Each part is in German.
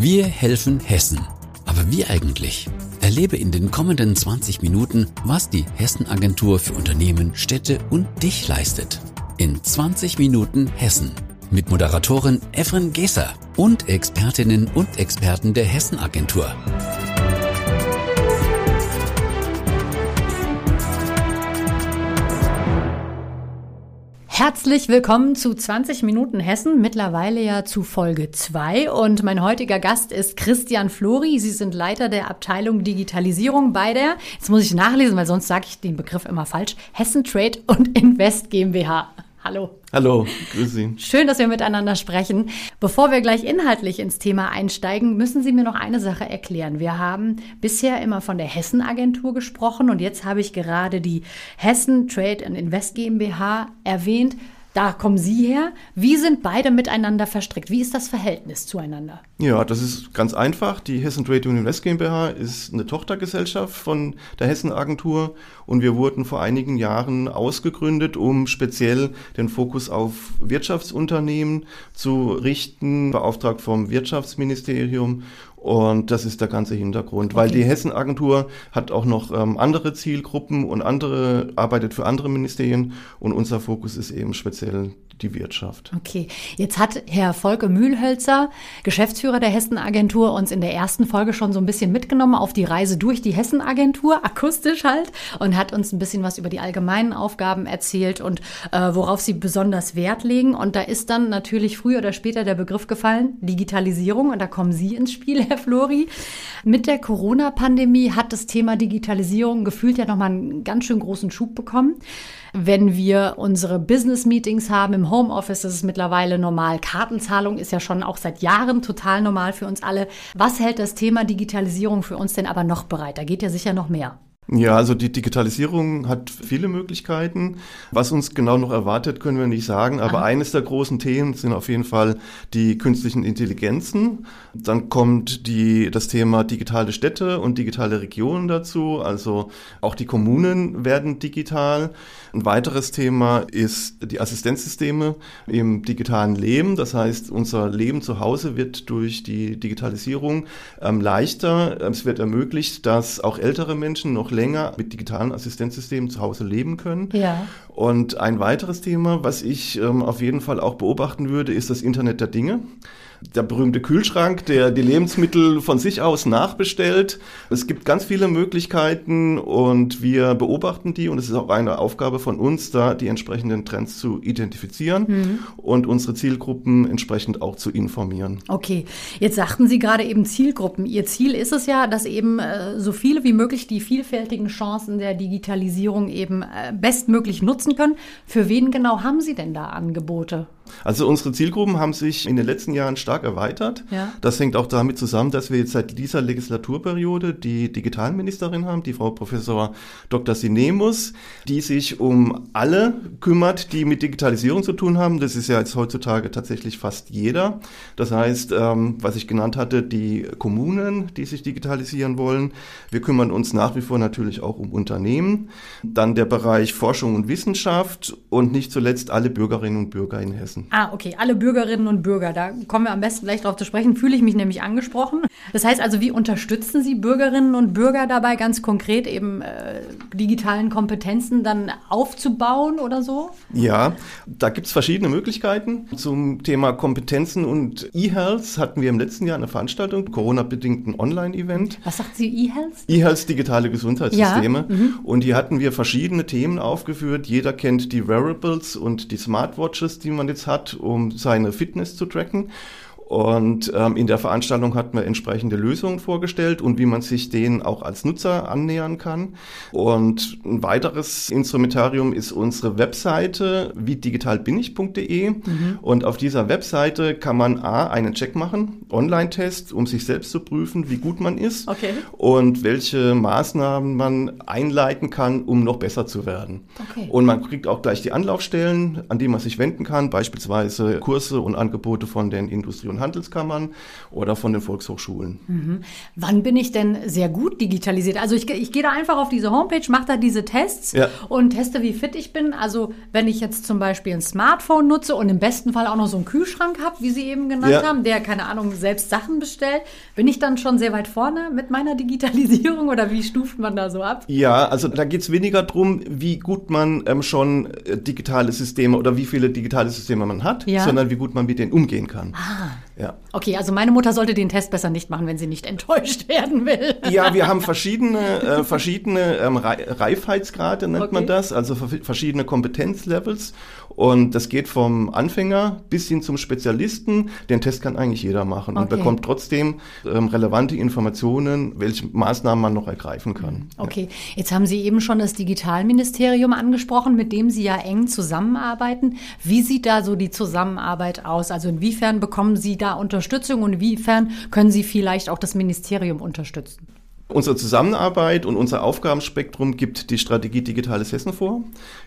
Wir helfen Hessen. Aber wie eigentlich? Erlebe in den kommenden 20 Minuten, was die Hessen-Agentur für Unternehmen, Städte und dich leistet. In 20 Minuten Hessen. Mit Moderatorin Efren Geser und Expertinnen und Experten der Hessen-Agentur. Herzlich willkommen zu 20 Minuten Hessen, mittlerweile ja zu Folge 2. Und mein heutiger Gast ist Christian Flori. Sie sind Leiter der Abteilung Digitalisierung bei der, jetzt muss ich nachlesen, weil sonst sage ich den Begriff immer falsch, Hessen Trade und Invest GmbH. Hallo. Hallo, grüß Sie. Schön, dass wir miteinander sprechen. Bevor wir gleich inhaltlich ins Thema einsteigen, müssen Sie mir noch eine Sache erklären. Wir haben bisher immer von der Hessen-Agentur gesprochen und jetzt habe ich gerade die Hessen Trade and Invest GmbH erwähnt. Da kommen Sie her. Wie sind beide miteinander verstrickt? Wie ist das Verhältnis zueinander? Ja, das ist ganz einfach. Die Hessen Trade Union West GmbH ist eine Tochtergesellschaft von der Hessen Agentur und wir wurden vor einigen Jahren ausgegründet, um speziell den Fokus auf Wirtschaftsunternehmen zu richten, beauftragt vom Wirtschaftsministerium und das ist der ganze Hintergrund, weil die Hessen-Agentur hat auch noch ähm, andere Zielgruppen und andere, arbeitet für andere Ministerien und unser Fokus ist eben speziell die Wirtschaft. Okay, jetzt hat Herr Volke Mühlhölzer, Geschäftsführer der Hessen-Agentur, uns in der ersten Folge schon so ein bisschen mitgenommen auf die Reise durch die Hessen-Agentur, akustisch halt, und hat uns ein bisschen was über die allgemeinen Aufgaben erzählt und äh, worauf sie besonders Wert legen. Und da ist dann natürlich früher oder später der Begriff gefallen, Digitalisierung. Und da kommen Sie ins Spiel, Herr Flori. Mit der Corona-Pandemie hat das Thema Digitalisierung gefühlt ja nochmal einen ganz schön großen Schub bekommen. Wenn wir unsere Business-Meetings haben im Homeoffice, ist mittlerweile normal. Kartenzahlung ist ja schon auch seit Jahren total normal für uns alle. Was hält das Thema Digitalisierung für uns denn aber noch bereit? Da geht ja sicher noch mehr. Ja, also die Digitalisierung hat viele Möglichkeiten. Was uns genau noch erwartet, können wir nicht sagen. Aber Aha. eines der großen Themen sind auf jeden Fall die künstlichen Intelligenzen. Dann kommt die, das Thema digitale Städte und digitale Regionen dazu. Also auch die Kommunen werden digital. Ein weiteres Thema ist die Assistenzsysteme im digitalen Leben. Das heißt, unser Leben zu Hause wird durch die Digitalisierung ähm, leichter. Es wird ermöglicht, dass auch ältere Menschen noch länger mit digitalen Assistenzsystemen zu Hause leben können. Ja. Und ein weiteres Thema, was ich ähm, auf jeden Fall auch beobachten würde, ist das Internet der Dinge der berühmte Kühlschrank, der die Lebensmittel von sich aus nachbestellt. Es gibt ganz viele Möglichkeiten und wir beobachten die und es ist auch eine Aufgabe von uns, da die entsprechenden Trends zu identifizieren mhm. und unsere Zielgruppen entsprechend auch zu informieren. Okay, jetzt sagten Sie gerade eben Zielgruppen. Ihr Ziel ist es ja, dass eben äh, so viele wie möglich die vielfältigen Chancen der Digitalisierung eben äh, bestmöglich nutzen können. Für wen genau haben Sie denn da Angebote? Also unsere Zielgruppen haben sich in den letzten Jahren stark erweitert. Ja. Das hängt auch damit zusammen, dass wir jetzt seit dieser Legislaturperiode die Digitalministerin haben, die Frau Professor Dr. Sinemus, die sich um alle kümmert, die mit Digitalisierung zu tun haben. Das ist ja jetzt heutzutage tatsächlich fast jeder. Das heißt, ähm, was ich genannt hatte, die Kommunen, die sich digitalisieren wollen. Wir kümmern uns nach wie vor natürlich auch um Unternehmen. Dann der Bereich Forschung und Wissenschaft und nicht zuletzt alle Bürgerinnen und Bürger in Hessen. Ah, okay. Alle Bürgerinnen und Bürger. Da kommen wir am besten gleich drauf zu sprechen. Fühle ich mich nämlich angesprochen. Das heißt also, wie unterstützen Sie Bürgerinnen und Bürger dabei, ganz konkret eben äh, digitalen Kompetenzen dann aufzubauen oder so? Ja, da gibt es verschiedene Möglichkeiten. Zum Thema Kompetenzen und E-Health hatten wir im letzten Jahr eine Veranstaltung, Corona-bedingten Online-Event. Was sagt Sie, E-Health? E-Health, digitale Gesundheitssysteme. Ja. Mhm. Und hier hatten wir verschiedene Themen aufgeführt. Jeder kennt die Wearables und die Smartwatches, die man jetzt hat, um seine Fitness zu tracken. Und ähm, in der Veranstaltung hat man entsprechende Lösungen vorgestellt und wie man sich denen auch als Nutzer annähern kann. Und ein weiteres Instrumentarium ist unsere Webseite wie. Mhm. Und auf dieser Webseite kann man A, einen Check machen, Online-Test, um sich selbst zu prüfen, wie gut man ist okay. und welche Maßnahmen man einleiten kann, um noch besser zu werden. Okay. Und man kriegt auch gleich die Anlaufstellen, an die man sich wenden kann, beispielsweise Kurse und Angebote von den Industrie- und Handelskammern oder von den Volkshochschulen. Mhm. Wann bin ich denn sehr gut digitalisiert? Also ich, ich gehe da einfach auf diese Homepage, mache da diese Tests ja. und teste, wie fit ich bin. Also wenn ich jetzt zum Beispiel ein Smartphone nutze und im besten Fall auch noch so einen Kühlschrank habe, wie Sie eben genannt ja. haben, der, keine Ahnung, selbst Sachen bestellt, bin ich dann schon sehr weit vorne mit meiner Digitalisierung oder wie stuft man da so ab? Ja, also da geht es weniger darum, wie gut man ähm, schon äh, digitale Systeme oder wie viele digitale Systeme man hat, ja. sondern wie gut man mit denen umgehen kann. Ah. Ja. Okay, also meine Mutter sollte den Test besser nicht machen, wenn sie nicht enttäuscht werden will. Ja, wir haben verschiedene, äh, verschiedene ähm, Reifheitsgrade, nennt okay. man das, also verschiedene Kompetenzlevels. Und das geht vom Anfänger bis hin zum Spezialisten. Den Test kann eigentlich jeder machen okay. und bekommt trotzdem ähm, relevante Informationen, welche Maßnahmen man noch ergreifen kann. Okay, ja. jetzt haben Sie eben schon das Digitalministerium angesprochen, mit dem Sie ja eng zusammenarbeiten. Wie sieht da so die Zusammenarbeit aus? Also inwiefern bekommen Sie da Unterstützung und inwiefern können Sie vielleicht auch das Ministerium unterstützen? Unsere Zusammenarbeit und unser Aufgabenspektrum gibt die Strategie Digitales Hessen vor.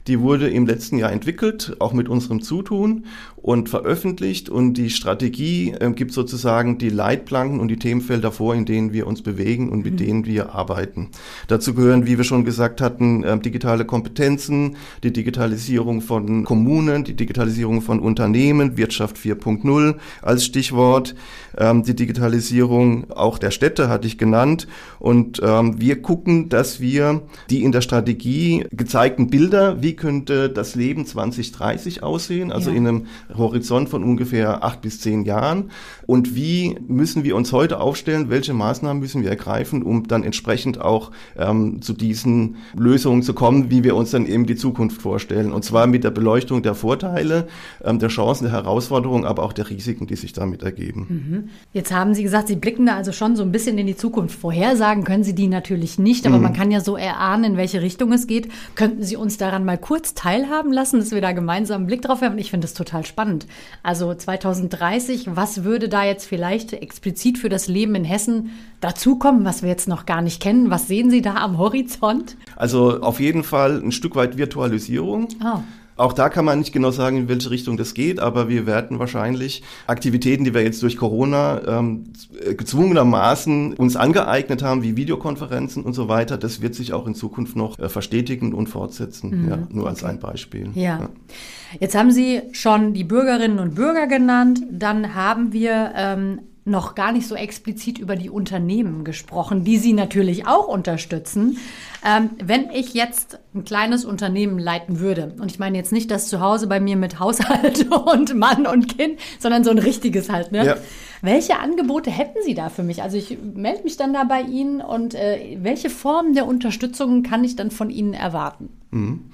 Die wurde im letzten Jahr entwickelt, auch mit unserem Zutun und veröffentlicht. Und die Strategie äh, gibt sozusagen die Leitplanken und die Themenfelder vor, in denen wir uns bewegen und mit mhm. denen wir arbeiten. Dazu gehören, wie wir schon gesagt hatten, äh, digitale Kompetenzen, die Digitalisierung von Kommunen, die Digitalisierung von Unternehmen, Wirtschaft 4.0 als Stichwort, ähm, die Digitalisierung auch der Städte hatte ich genannt. Und ähm, wir gucken, dass wir die in der Strategie gezeigten Bilder, wie könnte das Leben 2030 aussehen, also ja. in einem Horizont von ungefähr acht bis zehn Jahren. Und wie müssen wir uns heute aufstellen? Welche Maßnahmen müssen wir ergreifen, um dann entsprechend auch ähm, zu diesen Lösungen zu kommen, wie wir uns dann eben die Zukunft vorstellen? Und zwar mit der Beleuchtung der Vorteile, ähm, der Chancen, der Herausforderungen, aber auch der Risiken, die sich damit ergeben. Mhm. Jetzt haben Sie gesagt, Sie blicken da also schon so ein bisschen in die Zukunft. Vorhersagen können Sie die natürlich nicht, aber mhm. man kann ja so erahnen, in welche Richtung es geht. Könnten Sie uns daran mal kurz teilhaben lassen, dass wir da gemeinsam einen Blick drauf haben? Ich finde das total spannend. Also 2030, was würde da jetzt vielleicht explizit für das Leben in Hessen dazukommen, was wir jetzt noch gar nicht kennen? Was sehen Sie da am Horizont? Also auf jeden Fall ein Stück weit Virtualisierung. Oh. Auch da kann man nicht genau sagen, in welche Richtung das geht, aber wir werden wahrscheinlich Aktivitäten, die wir jetzt durch Corona ähm, gezwungenermaßen uns angeeignet haben, wie Videokonferenzen und so weiter, das wird sich auch in Zukunft noch äh, verstetigen und fortsetzen. Mhm. Ja, nur okay. als ein Beispiel. Ja. ja. Jetzt haben Sie schon die Bürgerinnen und Bürger genannt. Dann haben wir ähm, noch gar nicht so explizit über die Unternehmen gesprochen, die Sie natürlich auch unterstützen. Ähm, wenn ich jetzt ein kleines Unternehmen leiten würde, und ich meine jetzt nicht das zu Hause bei mir mit Haushalt und Mann und Kind, sondern so ein richtiges halt, ne? Ja. Welche Angebote hätten Sie da für mich? Also ich melde mich dann da bei Ihnen und äh, welche Formen der Unterstützung kann ich dann von Ihnen erwarten? Mhm.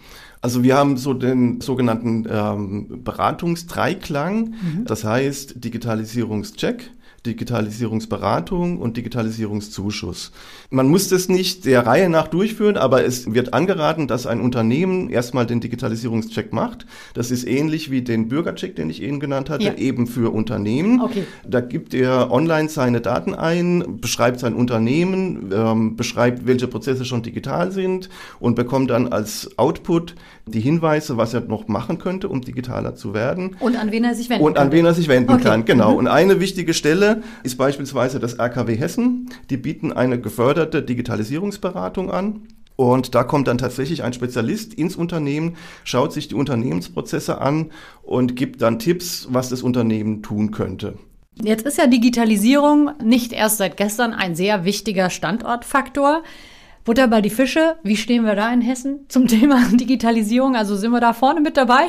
Also wir haben so den sogenannten ähm, Beratungsdreiklang, mhm. das heißt Digitalisierungscheck, Digitalisierungsberatung und Digitalisierungszuschuss. Man muss das nicht der Reihe nach durchführen, aber es wird angeraten, dass ein Unternehmen erstmal den Digitalisierungscheck macht. Das ist ähnlich wie den Bürgercheck, den ich Ihnen genannt hatte, ja. eben für Unternehmen. Okay. Da gibt er online seine Daten ein, beschreibt sein Unternehmen, ähm, beschreibt, welche Prozesse schon digital sind und bekommt dann als Output die Hinweise, was er noch machen könnte, um digitaler zu werden. Und an wen er sich wenden kann. Und an wen er sich wenden okay. kann, genau. Mhm. Und eine wichtige Stelle ist beispielsweise das RKW Hessen. Die bieten eine geförderte Digitalisierungsberatung an. Und da kommt dann tatsächlich ein Spezialist ins Unternehmen, schaut sich die Unternehmensprozesse an und gibt dann Tipps, was das Unternehmen tun könnte. Jetzt ist ja Digitalisierung nicht erst seit gestern ein sehr wichtiger Standortfaktor. Butter bei die Fische, wie stehen wir da in Hessen zum Thema Digitalisierung? Also sind wir da vorne mit dabei?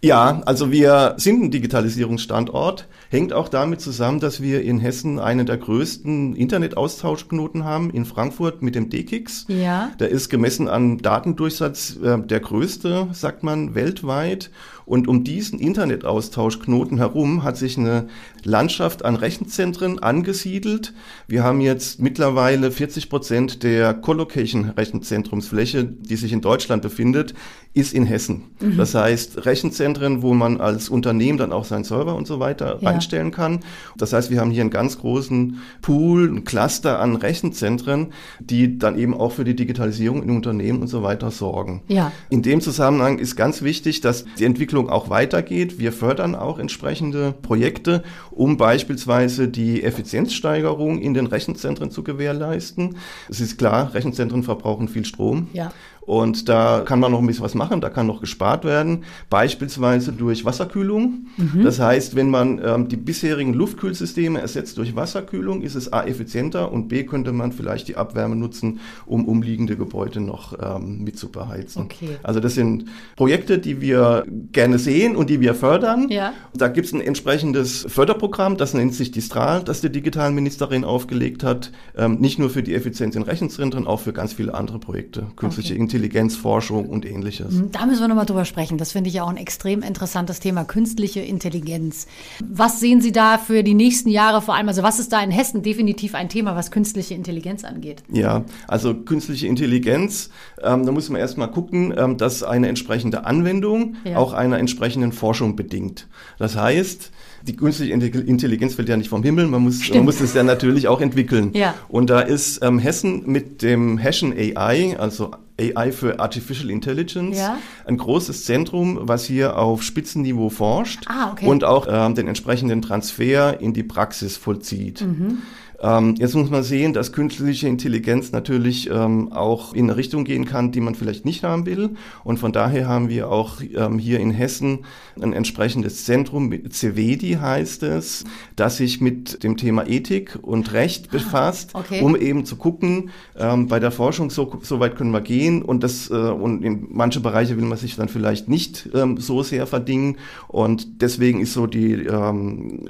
Ja, also wir sind ein Digitalisierungsstandort. Hängt auch damit zusammen, dass wir in Hessen einen der größten Internetaustauschknoten haben in Frankfurt mit dem DKIX. Ja. Der ist gemessen an Datendurchsatz äh, der größte, sagt man, weltweit. Und um diesen Internetaustauschknoten herum hat sich eine Landschaft an Rechenzentren angesiedelt. Wir haben jetzt mittlerweile 40 Prozent der Colocation-Rechenzentrumsfläche, die sich in Deutschland befindet, ist in Hessen. Mhm. Das heißt, Rechenzentren, wo man als Unternehmen dann auch seinen Server und so weiter ja. einstellen kann. Das heißt, wir haben hier einen ganz großen Pool, ein Cluster an Rechenzentren, die dann eben auch für die Digitalisierung in Unternehmen und so weiter sorgen. Ja. In dem Zusammenhang ist ganz wichtig, dass die Entwicklung Entwicklung auch weitergeht. Wir fördern auch entsprechende Projekte, um beispielsweise die Effizienzsteigerung in den Rechenzentren zu gewährleisten. Es ist klar, Rechenzentren verbrauchen viel Strom. Ja. Und da kann man noch ein bisschen was machen, da kann noch gespart werden, beispielsweise durch Wasserkühlung. Mhm. Das heißt, wenn man ähm, die bisherigen Luftkühlsysteme ersetzt durch Wasserkühlung, ist es A effizienter und B könnte man vielleicht die Abwärme nutzen, um umliegende Gebäude noch ähm, mit zu beheizen. Okay. Also das sind Projekte, die wir gerne sehen und die wir fördern. Ja. Da gibt es ein entsprechendes Förderprogramm, das nennt sich die das die digitalen Ministerin aufgelegt hat, ähm, nicht nur für die Effizienz in Rechenzentren, auch für ganz viele andere Projekte, künstliche okay. Intelligenzforschung und ähnliches. Mhm, da müssen wir nochmal drüber sprechen. Das finde ich ja auch ein extrem interessantes Thema, künstliche Intelligenz. Was sehen Sie da für die nächsten Jahre vor allem? Also was ist da in Hessen definitiv ein Thema, was künstliche Intelligenz angeht? Ja, also künstliche Intelligenz, ähm, da muss man erstmal gucken, ähm, dass eine entsprechende Anwendung ja. auch einer entsprechenden Forschung bedingt. Das heißt, die künstliche Intelligenz fällt ja nicht vom Himmel, man muss, man muss es ja natürlich auch entwickeln. Ja. Und da ist ähm, Hessen mit dem Hessian AI, also AI für Artificial Intelligence, ja. ein großes Zentrum, was hier auf Spitzenniveau forscht ah, okay. und auch ähm, den entsprechenden Transfer in die Praxis vollzieht. Mhm. Ähm, jetzt muss man sehen, dass künstliche Intelligenz natürlich ähm, auch in eine Richtung gehen kann, die man vielleicht nicht haben will. Und von daher haben wir auch ähm, hier in Hessen ein entsprechendes Zentrum, CVEDI heißt es, das sich mit dem Thema Ethik und Recht ah, befasst, okay. um eben zu gucken, ähm, bei der Forschung so, so weit können wir gehen und das äh, und in manche Bereiche will man sich dann vielleicht nicht ähm, so sehr verdingen. Und deswegen ist so die ähm,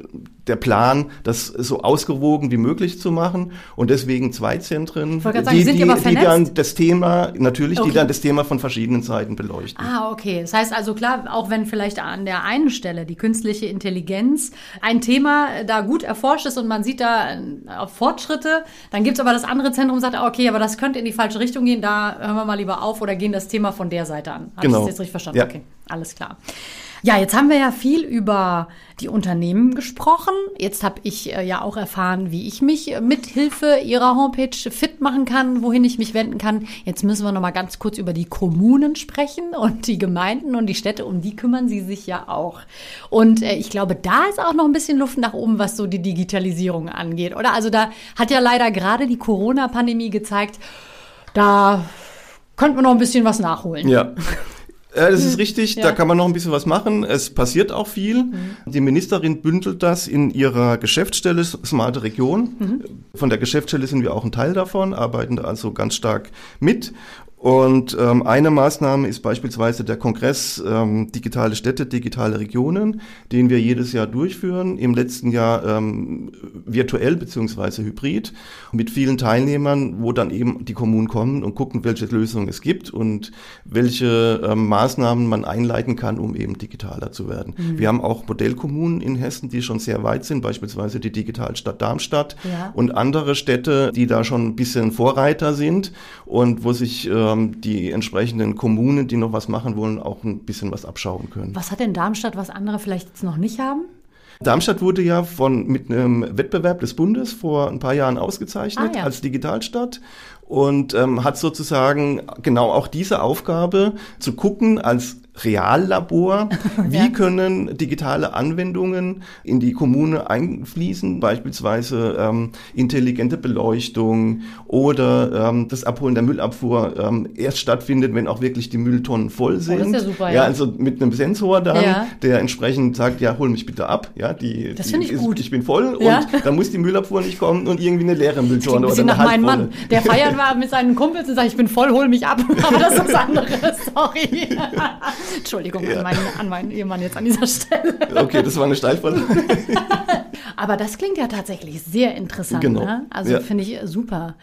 der Plan, das so ausgewogen wie möglich zu machen und deswegen zwei Zentren, sagen, die, die, die, dann das Thema, natürlich, okay. die dann das Thema von verschiedenen Seiten beleuchten. Ah, okay. Das heißt also klar, auch wenn vielleicht an der einen Stelle die künstliche Intelligenz ein Thema da gut erforscht ist und man sieht da äh, Fortschritte, dann gibt es aber das andere Zentrum, sagt, okay, aber das könnte in die falsche Richtung gehen, da hören wir mal lieber auf oder gehen das Thema von der Seite an. Habe genau. ich das jetzt richtig verstanden? Ja. Okay, alles klar. Ja, jetzt haben wir ja viel über die Unternehmen gesprochen. Jetzt habe ich äh, ja auch erfahren, wie ich mich mit Hilfe Ihrer Homepage fit machen kann, wohin ich mich wenden kann. Jetzt müssen wir noch mal ganz kurz über die Kommunen sprechen und die Gemeinden und die Städte. Um die kümmern Sie sich ja auch. Und äh, ich glaube, da ist auch noch ein bisschen Luft nach oben, was so die Digitalisierung angeht. Oder also da hat ja leider gerade die Corona-Pandemie gezeigt, da könnte man noch ein bisschen was nachholen. Ja. Ja, das ist mhm. richtig, ja. da kann man noch ein bisschen was machen. Es passiert auch viel. Mhm. Die Ministerin bündelt das in ihrer Geschäftsstelle Smarte Region. Mhm. Von der Geschäftsstelle sind wir auch ein Teil davon, arbeiten da also ganz stark mit. Und ähm, eine Maßnahme ist beispielsweise der Kongress ähm, Digitale Städte, digitale Regionen, den wir jedes Jahr durchführen. Im letzten Jahr ähm, virtuell beziehungsweise hybrid mit vielen Teilnehmern, wo dann eben die Kommunen kommen und gucken, welche Lösungen es gibt und welche ähm, Maßnahmen man einleiten kann, um eben digitaler zu werden. Mhm. Wir haben auch Modellkommunen in Hessen, die schon sehr weit sind, beispielsweise die Digitalstadt Darmstadt ja. und andere Städte, die da schon ein bisschen Vorreiter sind und wo sich äh, ähm, die entsprechenden Kommunen, die noch was machen wollen, auch ein bisschen was abschauen können. Was hat denn Darmstadt, was andere vielleicht jetzt noch nicht haben? Darmstadt wurde ja von, mit einem Wettbewerb des Bundes vor ein paar Jahren ausgezeichnet ah, ja. als Digitalstadt und ähm, hat sozusagen genau auch diese Aufgabe zu gucken als Reallabor. Wie ja. können digitale Anwendungen in die Kommune einfließen, beispielsweise ähm, intelligente Beleuchtung oder ähm, das Abholen der Müllabfuhr ähm, erst stattfindet, wenn auch wirklich die Mülltonnen voll sind. Oh, das ist ja super, ja. ja. also mit einem Sensor dann, ja. der entsprechend sagt, ja, hol mich bitte ab. Ja, die, das finde ich ist, gut. Ich bin voll und dann muss die Müllabfuhr nicht kommen und irgendwie eine leere Mülltonne oder eine nach meinem Mann, der feiern war mit seinen Kumpels und sagt, ich bin voll, hol mich ab. Aber das ist was anderes, sorry. Entschuldigung ja. an, meinen, an meinen Ehemann jetzt an dieser Stelle. Okay, das war eine Steilvorlage. Aber das klingt ja tatsächlich sehr interessant. Genau. Ne? Also ja. finde ich super.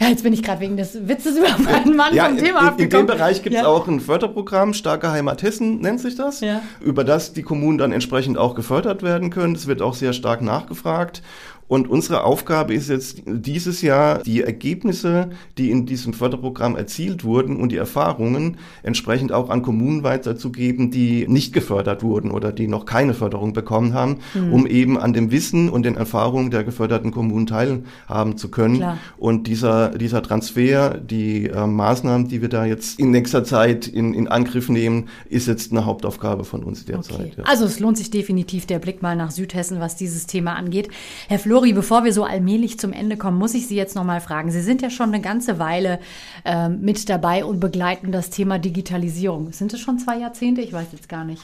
Ja, jetzt bin ich gerade wegen des Witzes über meinen Mann ja, vom Thema in, abgekommen. In dem Bereich gibt es ja. auch ein Förderprogramm, Starke Heimat Hessen nennt sich das, ja. über das die Kommunen dann entsprechend auch gefördert werden können. Das wird auch sehr stark nachgefragt. Und unsere Aufgabe ist jetzt dieses Jahr, die Ergebnisse, die in diesem Förderprogramm erzielt wurden und die Erfahrungen entsprechend auch an Kommunen weiterzugeben, die nicht gefördert wurden oder die noch keine Förderung bekommen haben, mhm. um eben an dem Wissen und den Erfahrungen der geförderten Kommunen teilhaben zu können. Klar. Und dieser, dieser Transfer, die äh, Maßnahmen, die wir da jetzt in nächster Zeit in, in Angriff nehmen, ist jetzt eine Hauptaufgabe von uns derzeit. Okay. Ja. Also es lohnt sich definitiv der Blick mal nach Südhessen, was dieses Thema angeht. Herr Flori, bevor wir so allmählich zum Ende kommen, muss ich Sie jetzt noch mal fragen. Sie sind ja schon eine ganze Weile äh, mit dabei und begleiten das Thema Digitalisierung. Sind es schon zwei Jahrzehnte? Ich weiß jetzt gar nicht.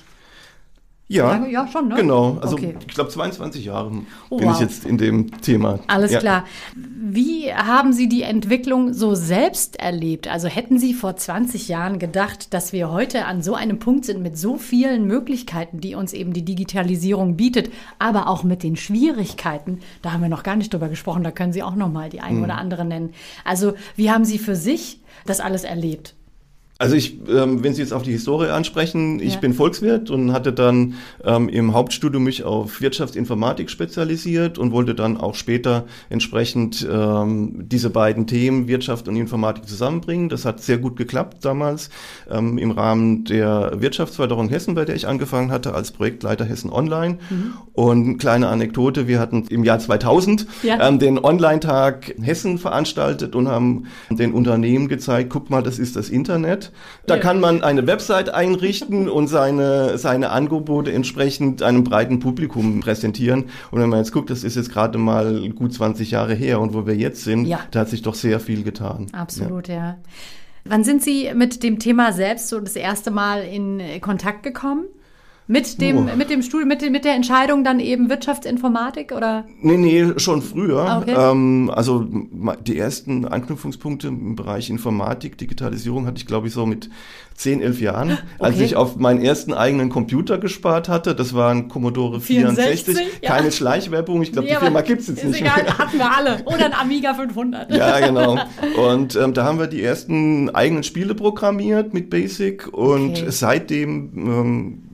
Ja, Lange, ja schon, ne? Genau. Also okay. ich glaube 22 Jahre oh, bin wow. ich jetzt in dem Thema. Alles ja. klar. Wie haben Sie die Entwicklung so selbst erlebt? Also hätten Sie vor 20 Jahren gedacht, dass wir heute an so einem Punkt sind mit so vielen Möglichkeiten, die uns eben die Digitalisierung bietet, aber auch mit den Schwierigkeiten? Da haben wir noch gar nicht drüber gesprochen. Da können Sie auch noch mal die ein hm. oder andere nennen. Also wie haben Sie für sich das alles erlebt? Also ich, ähm, wenn Sie jetzt auf die Historie ansprechen, ich ja. bin Volkswirt und hatte dann ähm, im Hauptstudium mich auf Wirtschaftsinformatik spezialisiert und wollte dann auch später entsprechend ähm, diese beiden Themen Wirtschaft und Informatik zusammenbringen. Das hat sehr gut geklappt damals ähm, im Rahmen der Wirtschaftsförderung Hessen, bei der ich angefangen hatte als Projektleiter Hessen Online. Mhm. Und kleine Anekdote, wir hatten im Jahr 2000 ja. ähm, den Online-Tag Hessen veranstaltet und haben den Unternehmen gezeigt, guck mal, das ist das Internet. Da kann man eine Website einrichten und seine, seine Angebote entsprechend einem breiten Publikum präsentieren. Und wenn man jetzt guckt, das ist jetzt gerade mal gut 20 Jahre her und wo wir jetzt sind, ja. da hat sich doch sehr viel getan. Absolut, ja. ja. Wann sind Sie mit dem Thema selbst so das erste Mal in Kontakt gekommen? Mit dem, oh. mit dem Studium, mit, mit der Entscheidung dann eben Wirtschaftsinformatik oder? Nee, nee, schon früher. Ah, okay. Ähm, also die ersten Anknüpfungspunkte im Bereich Informatik, Digitalisierung hatte ich, glaube ich, so mit 10, 11 Jahren, okay. als ich auf meinen ersten eigenen Computer gespart hatte. Das war ein Commodore 64. 64 ja. Keine Schleichwerbung. Ich glaube, nee, die Firma gibt's jetzt nicht egal, mehr. hatten wir alle. Oder ein Amiga 500. Ja, genau. Und ähm, da haben wir die ersten eigenen Spiele programmiert mit Basic und okay. seitdem ähm,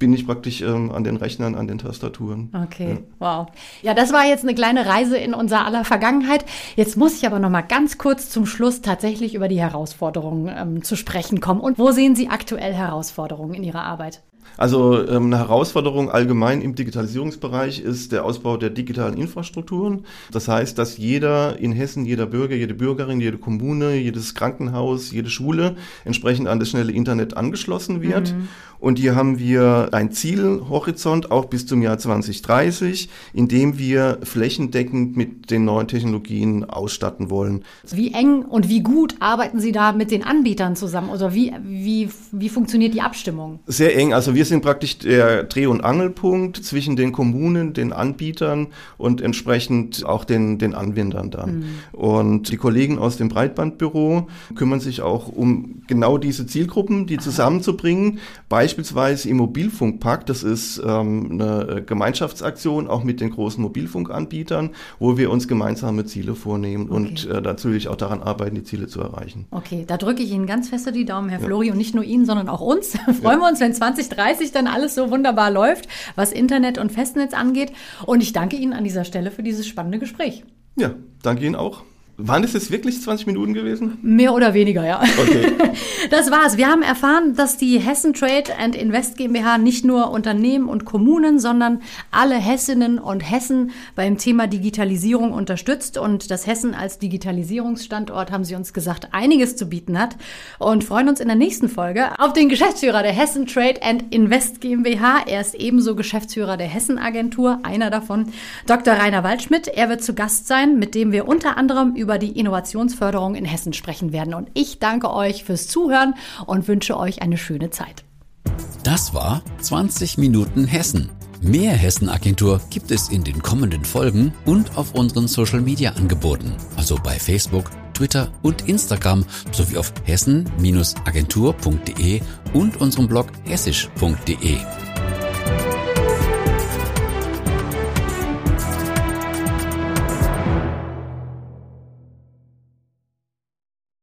bin ich praktisch ähm, an den Rechnern, an den Tastaturen. Okay, ja. wow. Ja, das war jetzt eine kleine Reise in unser aller Vergangenheit. Jetzt muss ich aber noch mal ganz kurz zum Schluss tatsächlich über die Herausforderungen ähm, zu sprechen kommen. Und wo sehen Sie aktuell Herausforderungen in Ihrer Arbeit? Also ähm, eine Herausforderung allgemein im Digitalisierungsbereich ist der Ausbau der digitalen Infrastrukturen. Das heißt, dass jeder in Hessen, jeder Bürger, jede Bürgerin, jede Kommune, jedes Krankenhaus, jede Schule entsprechend an das schnelle Internet angeschlossen wird. Mhm. Und hier haben wir ein Zielhorizont auch bis zum Jahr 2030, in dem wir flächendeckend mit den neuen Technologien ausstatten wollen. Wie eng und wie gut arbeiten Sie da mit den Anbietern zusammen? Oder wie, wie, wie funktioniert die Abstimmung? Sehr eng. Also wir sind praktisch der Dreh- und Angelpunkt zwischen den Kommunen, den Anbietern und entsprechend auch den, den Anwendern dann. Mhm. Und die Kollegen aus dem Breitbandbüro kümmern sich auch um genau diese Zielgruppen, die zusammenzubringen. Beispiel beispielsweise im Mobilfunkpakt, das ist ähm, eine Gemeinschaftsaktion auch mit den großen Mobilfunkanbietern, wo wir uns gemeinsame Ziele vornehmen okay. und äh, natürlich auch daran arbeiten, die Ziele zu erreichen. Okay, da drücke ich Ihnen ganz feste die Daumen, Herr ja. Flori, und nicht nur Ihnen, sondern auch uns. Freuen ja. wir uns, wenn 2030 dann alles so wunderbar läuft, was Internet und Festnetz angeht. Und ich danke Ihnen an dieser Stelle für dieses spannende Gespräch. Ja, danke Ihnen auch. Waren das jetzt wirklich 20 Minuten gewesen? Mehr oder weniger, ja. Okay. Das war's. Wir haben erfahren, dass die Hessen Trade and Invest GmbH nicht nur Unternehmen und Kommunen, sondern alle Hessinnen und Hessen beim Thema Digitalisierung unterstützt und dass Hessen als Digitalisierungsstandort, haben sie uns gesagt, einiges zu bieten hat und freuen uns in der nächsten Folge auf den Geschäftsführer der Hessen Trade and Invest GmbH. Er ist ebenso Geschäftsführer der Hessen Agentur, einer davon, Dr. Rainer Waldschmidt. Er wird zu Gast sein, mit dem wir unter anderem über über die Innovationsförderung in Hessen sprechen werden. Und ich danke euch fürs Zuhören und wünsche euch eine schöne Zeit. Das war 20 Minuten Hessen. Mehr Hessen-Agentur gibt es in den kommenden Folgen und auf unseren Social-Media-Angeboten, also bei Facebook, Twitter und Instagram sowie auf hessen-agentur.de und unserem Blog hessisch.de.